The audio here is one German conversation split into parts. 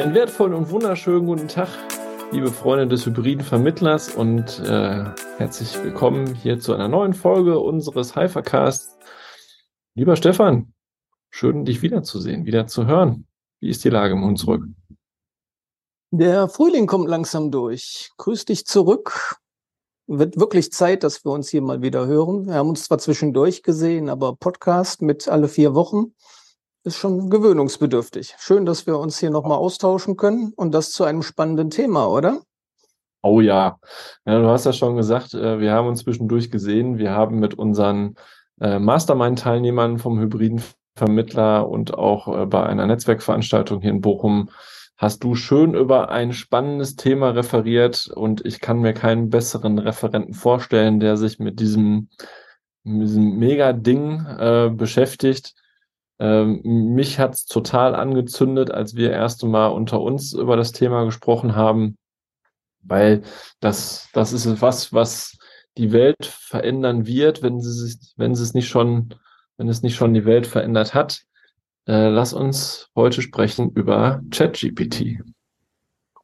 Einen wertvollen und wunderschönen guten Tag, liebe Freunde des hybriden Vermittlers und äh, herzlich willkommen hier zu einer neuen Folge unseres Hypercasts. Lieber Stefan, schön dich wiederzusehen, wieder zu hören. Wie ist die Lage im Hunsrück? Der Frühling kommt langsam durch. Grüß dich zurück. Wird wirklich Zeit, dass wir uns hier mal wieder hören. Wir haben uns zwar zwischendurch gesehen, aber Podcast mit alle vier Wochen ist schon gewöhnungsbedürftig. Schön, dass wir uns hier nochmal austauschen können und das zu einem spannenden Thema, oder? Oh ja. ja, du hast ja schon gesagt, äh, wir haben uns zwischendurch gesehen. Wir haben mit unseren äh, Mastermind-Teilnehmern vom hybriden Vermittler und auch äh, bei einer Netzwerkveranstaltung hier in Bochum hast du schön über ein spannendes Thema referiert und ich kann mir keinen besseren Referenten vorstellen, der sich mit diesem, mit diesem Mega-Ding äh, beschäftigt. Ähm, mich hat's total angezündet, als wir erste Mal unter uns über das Thema gesprochen haben, weil das, das ist was, was die Welt verändern wird, wenn sie, sich, wenn sie es nicht schon, wenn es nicht schon die Welt verändert hat. Äh, lass uns heute sprechen über ChatGPT.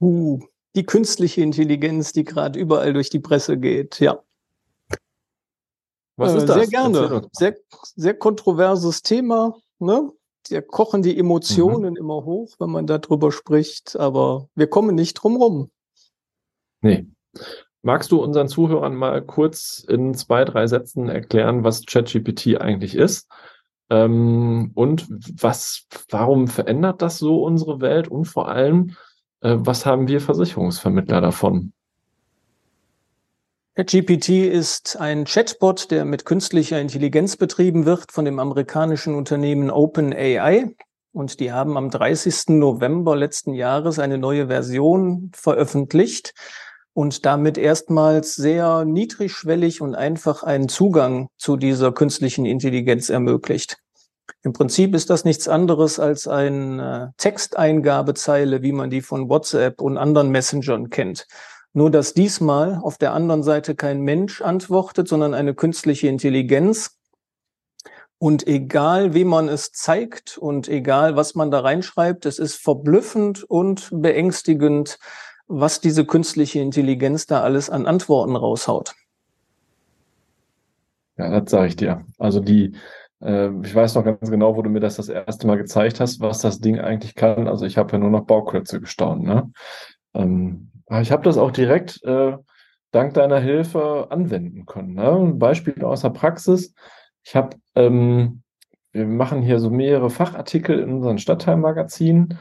Uh, die künstliche Intelligenz, die gerade überall durch die Presse geht, ja. Was äh, ist das? Sehr gerne. Sehr, sehr kontroverses Thema ne? Da kochen die Emotionen mhm. immer hoch, wenn man darüber spricht, aber wir kommen nicht drum rum. Nee. Magst du unseren Zuhörern mal kurz in zwei, drei Sätzen erklären, was ChatGPT eigentlich ist? Ähm, und was, warum verändert das so unsere Welt? Und vor allem, äh, was haben wir Versicherungsvermittler davon? ChatGPT ist ein Chatbot, der mit künstlicher Intelligenz betrieben wird von dem amerikanischen Unternehmen OpenAI. Und die haben am 30. November letzten Jahres eine neue Version veröffentlicht und damit erstmals sehr niedrigschwellig und einfach einen Zugang zu dieser künstlichen Intelligenz ermöglicht. Im Prinzip ist das nichts anderes als eine Texteingabezeile, wie man die von WhatsApp und anderen Messengern kennt. Nur dass diesmal auf der anderen Seite kein Mensch antwortet, sondern eine künstliche Intelligenz. Und egal, wie man es zeigt und egal, was man da reinschreibt, es ist verblüffend und beängstigend, was diese künstliche Intelligenz da alles an Antworten raushaut. Ja, das sage ich dir. Also die, äh, ich weiß noch ganz genau, wo du mir das das erste Mal gezeigt hast, was das Ding eigentlich kann. Also ich habe ja nur noch Bauklötze gestaunt. Ne? Ähm, Ah, ich habe das auch direkt äh, dank deiner Hilfe anwenden können. Ne? Ein Beispiel aus der Praxis. Ich habe, ähm, wir machen hier so mehrere Fachartikel in unseren Stadtteilmagazinen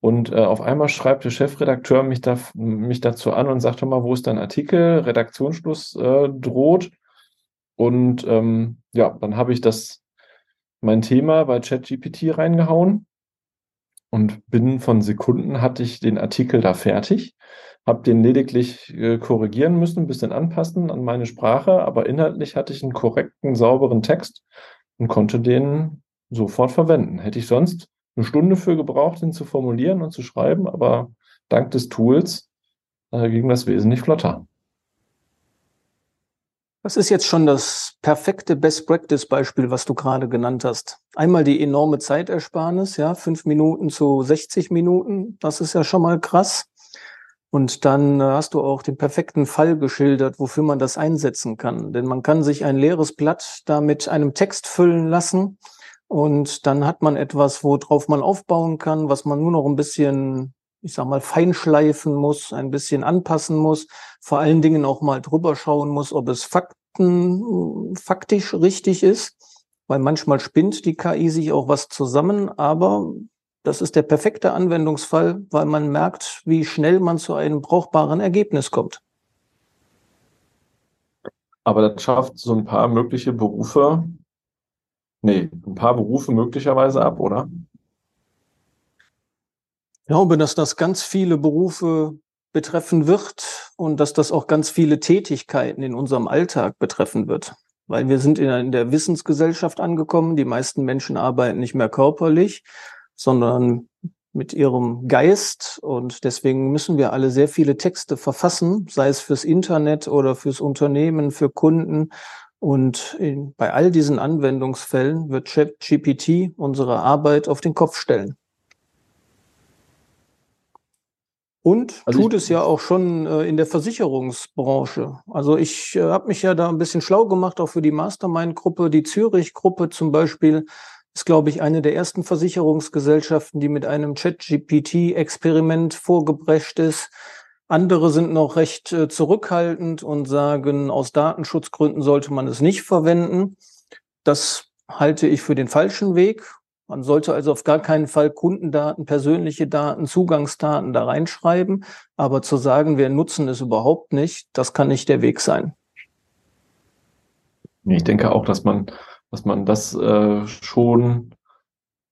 und äh, auf einmal schreibt der Chefredakteur mich, da, mich dazu an und sagt mal, wo ist dein Artikel? Redaktionsschluss äh, droht. Und ähm, ja, dann habe ich das mein Thema bei ChatGPT reingehauen und binnen von Sekunden hatte ich den Artikel da fertig habe den lediglich äh, korrigieren müssen, ein bisschen anpassen an meine Sprache, aber inhaltlich hatte ich einen korrekten, sauberen Text und konnte den sofort verwenden. Hätte ich sonst eine Stunde für gebraucht, ihn zu formulieren und zu schreiben, aber dank des Tools äh, ging das wesentlich flotter. Das ist jetzt schon das perfekte Best-Practice-Beispiel, was du gerade genannt hast. Einmal die enorme Zeitersparnis, ja, fünf Minuten zu 60 Minuten, das ist ja schon mal krass. Und dann äh, hast du auch den perfekten Fall geschildert, wofür man das einsetzen kann. Denn man kann sich ein leeres Blatt da mit einem Text füllen lassen und dann hat man etwas, worauf man aufbauen kann, was man nur noch ein bisschen, ich sag mal, feinschleifen muss, ein bisschen anpassen muss, vor allen Dingen auch mal drüber schauen muss, ob es Fakten, faktisch richtig ist, weil manchmal spinnt die KI sich auch was zusammen, aber das ist der perfekte Anwendungsfall, weil man merkt, wie schnell man zu einem brauchbaren Ergebnis kommt. Aber das schafft so ein paar mögliche Berufe, nee, ein paar Berufe möglicherweise ab, oder? Ich glaube, dass das ganz viele Berufe betreffen wird und dass das auch ganz viele Tätigkeiten in unserem Alltag betreffen wird. Weil wir sind in der Wissensgesellschaft angekommen. Die meisten Menschen arbeiten nicht mehr körperlich, sondern mit ihrem Geist. Und deswegen müssen wir alle sehr viele Texte verfassen, sei es fürs Internet oder fürs Unternehmen, für Kunden. Und in, bei all diesen Anwendungsfällen wird ChatGPT unsere Arbeit auf den Kopf stellen. Und also tut es ja auch schon äh, in der Versicherungsbranche. Also ich äh, habe mich ja da ein bisschen schlau gemacht, auch für die Mastermind-Gruppe. Die Zürich-Gruppe zum Beispiel ist, glaube ich, eine der ersten Versicherungsgesellschaften, die mit einem Chat-GPT-Experiment vorgebrecht ist. Andere sind noch recht äh, zurückhaltend und sagen, aus Datenschutzgründen sollte man es nicht verwenden. Das halte ich für den falschen Weg. Man sollte also auf gar keinen Fall Kundendaten, persönliche Daten, Zugangsdaten da reinschreiben. Aber zu sagen, wir nutzen es überhaupt nicht, das kann nicht der Weg sein. Ich denke auch, dass man, dass man das äh, schon,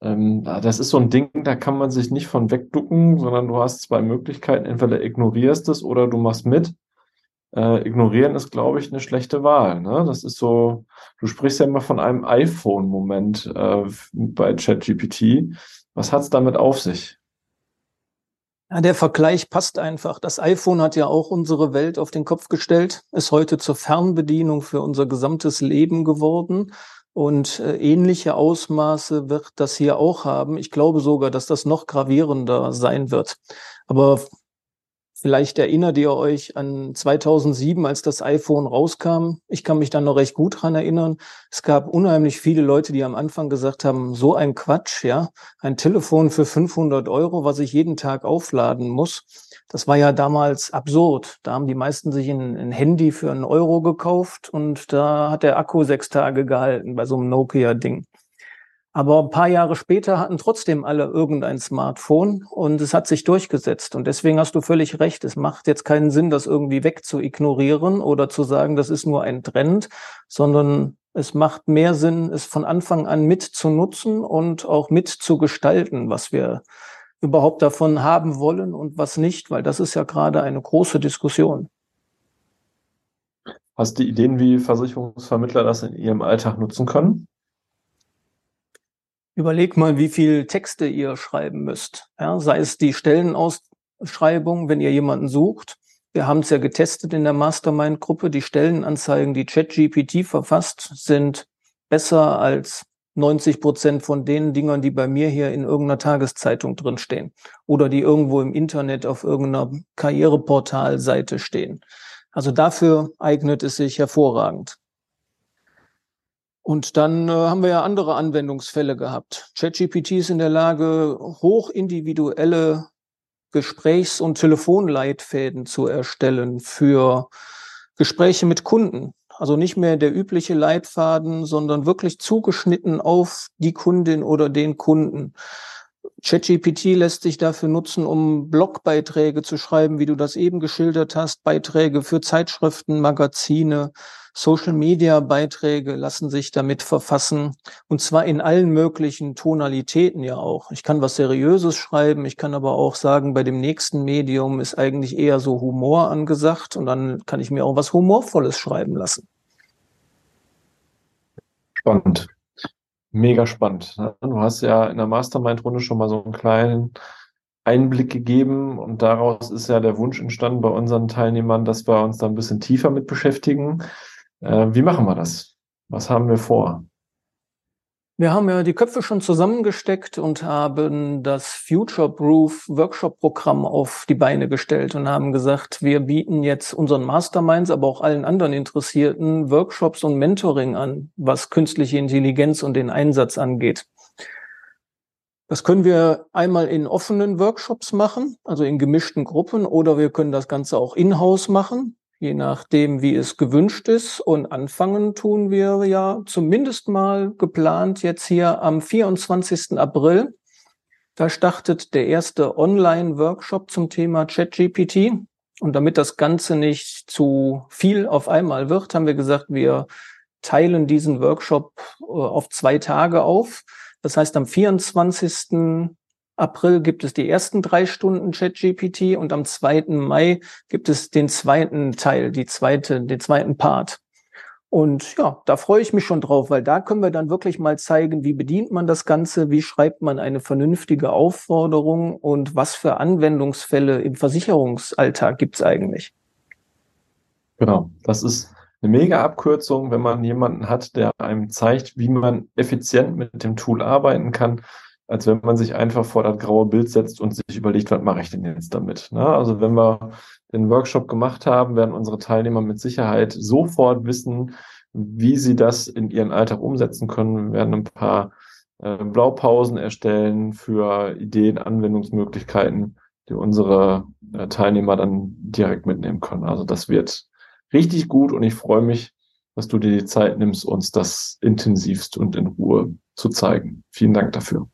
ähm, das ist so ein Ding, da kann man sich nicht von wegducken, sondern du hast zwei Möglichkeiten. Entweder ignorierst es oder du machst mit äh, ignorieren ist, glaube ich, eine schlechte Wahl. Ne? Das ist so, du sprichst ja immer von einem iPhone-Moment äh, bei ChatGPT. Was hat es damit auf sich? Ja, der Vergleich passt einfach. Das iPhone hat ja auch unsere Welt auf den Kopf gestellt, ist heute zur Fernbedienung für unser gesamtes Leben geworden. Und äh, ähnliche Ausmaße wird das hier auch haben. Ich glaube sogar, dass das noch gravierender sein wird. Aber Vielleicht erinnert ihr euch an 2007, als das iPhone rauskam. Ich kann mich dann noch recht gut dran erinnern. Es gab unheimlich viele Leute, die am Anfang gesagt haben, so ein Quatsch, ja, ein Telefon für 500 Euro, was ich jeden Tag aufladen muss. Das war ja damals absurd. Da haben die meisten sich ein, ein Handy für einen Euro gekauft und da hat der Akku sechs Tage gehalten bei so einem Nokia-Ding. Aber ein paar Jahre später hatten trotzdem alle irgendein Smartphone und es hat sich durchgesetzt. Und deswegen hast du völlig recht. Es macht jetzt keinen Sinn, das irgendwie wegzuignorieren oder zu sagen, das ist nur ein Trend, sondern es macht mehr Sinn, es von Anfang an mitzunutzen und auch mitzugestalten, was wir überhaupt davon haben wollen und was nicht, weil das ist ja gerade eine große Diskussion. Hast du Ideen, wie Versicherungsvermittler das in ihrem Alltag nutzen können? Überleg mal, wie viel Texte ihr schreiben müsst. Ja, sei es die Stellenausschreibung, wenn ihr jemanden sucht. Wir haben es ja getestet in der Mastermind-Gruppe. Die Stellenanzeigen, die ChatGPT verfasst, sind besser als 90 Prozent von den Dingern, die bei mir hier in irgendeiner Tageszeitung drinstehen oder die irgendwo im Internet auf irgendeiner Karriereportalseite stehen. Also dafür eignet es sich hervorragend. Und dann äh, haben wir ja andere Anwendungsfälle gehabt. ChatGPT ist in der Lage, hochindividuelle Gesprächs- und Telefonleitfäden zu erstellen für Gespräche mit Kunden. Also nicht mehr der übliche Leitfaden, sondern wirklich zugeschnitten auf die Kundin oder den Kunden. ChatGPT lässt sich dafür nutzen, um Blogbeiträge zu schreiben, wie du das eben geschildert hast, Beiträge für Zeitschriften, Magazine, Social-Media-Beiträge lassen sich damit verfassen und zwar in allen möglichen Tonalitäten ja auch. Ich kann was Seriöses schreiben, ich kann aber auch sagen, bei dem nächsten Medium ist eigentlich eher so Humor angesagt und dann kann ich mir auch was Humorvolles schreiben lassen. Spannend. Mega spannend. Ne? Du hast ja in der Mastermind-Runde schon mal so einen kleinen Einblick gegeben und daraus ist ja der Wunsch entstanden bei unseren Teilnehmern, dass wir uns da ein bisschen tiefer mit beschäftigen. Äh, wie machen wir das? Was haben wir vor? Wir haben ja die Köpfe schon zusammengesteckt und haben das Future Proof Workshop Programm auf die Beine gestellt und haben gesagt, wir bieten jetzt unseren Masterminds, aber auch allen anderen Interessierten Workshops und Mentoring an, was künstliche Intelligenz und den Einsatz angeht. Das können wir einmal in offenen Workshops machen, also in gemischten Gruppen, oder wir können das Ganze auch in-house machen je nachdem, wie es gewünscht ist. Und anfangen tun wir ja zumindest mal geplant jetzt hier am 24. April. Da startet der erste Online-Workshop zum Thema ChatGPT. Und damit das Ganze nicht zu viel auf einmal wird, haben wir gesagt, wir teilen diesen Workshop äh, auf zwei Tage auf. Das heißt, am 24. April gibt es die ersten drei Stunden ChatGPT und am 2. Mai gibt es den zweiten Teil, die zweite, den zweiten Part. Und ja, da freue ich mich schon drauf, weil da können wir dann wirklich mal zeigen, wie bedient man das Ganze, wie schreibt man eine vernünftige Aufforderung und was für Anwendungsfälle im Versicherungsalltag gibt's eigentlich. Genau, das ist eine mega Abkürzung, wenn man jemanden hat, der einem zeigt, wie man effizient mit dem Tool arbeiten kann als wenn man sich einfach vor das graue Bild setzt und sich überlegt, was mache ich denn jetzt damit? Ne? Also wenn wir den Workshop gemacht haben, werden unsere Teilnehmer mit Sicherheit sofort wissen, wie sie das in ihren Alltag umsetzen können. Wir werden ein paar äh, Blaupausen erstellen für Ideen, Anwendungsmöglichkeiten, die unsere äh, Teilnehmer dann direkt mitnehmen können. Also das wird richtig gut und ich freue mich, dass du dir die Zeit nimmst, uns das intensivst und in Ruhe zu zeigen. Vielen Dank dafür.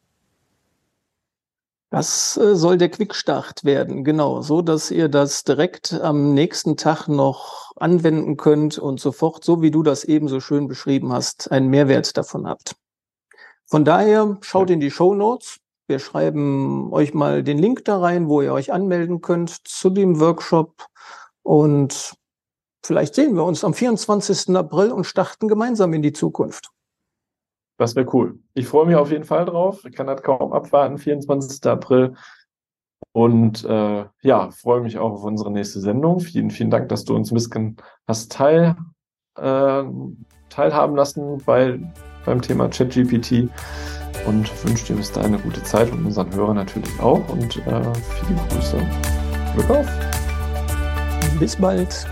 Das äh, soll der Quickstart werden, genau, so dass ihr das direkt am nächsten Tag noch anwenden könnt und sofort, so wie du das eben so schön beschrieben hast, einen Mehrwert davon habt. Von daher schaut in die Show Notes. Wir schreiben euch mal den Link da rein, wo ihr euch anmelden könnt zu dem Workshop. Und vielleicht sehen wir uns am 24. April und starten gemeinsam in die Zukunft. Das wäre cool. Ich freue mich auf jeden Fall drauf. Ich kann das kaum abwarten, 24. April. Und äh, ja, freue mich auch auf unsere nächste Sendung. Vielen, vielen Dank, dass du uns ein bisschen hast teil, äh, teilhaben lassen bei beim Thema ChatGPT und wünsche dir bis dahin eine gute Zeit und unseren Hörern natürlich auch und äh, viele Grüße. Glück auf! Bis bald!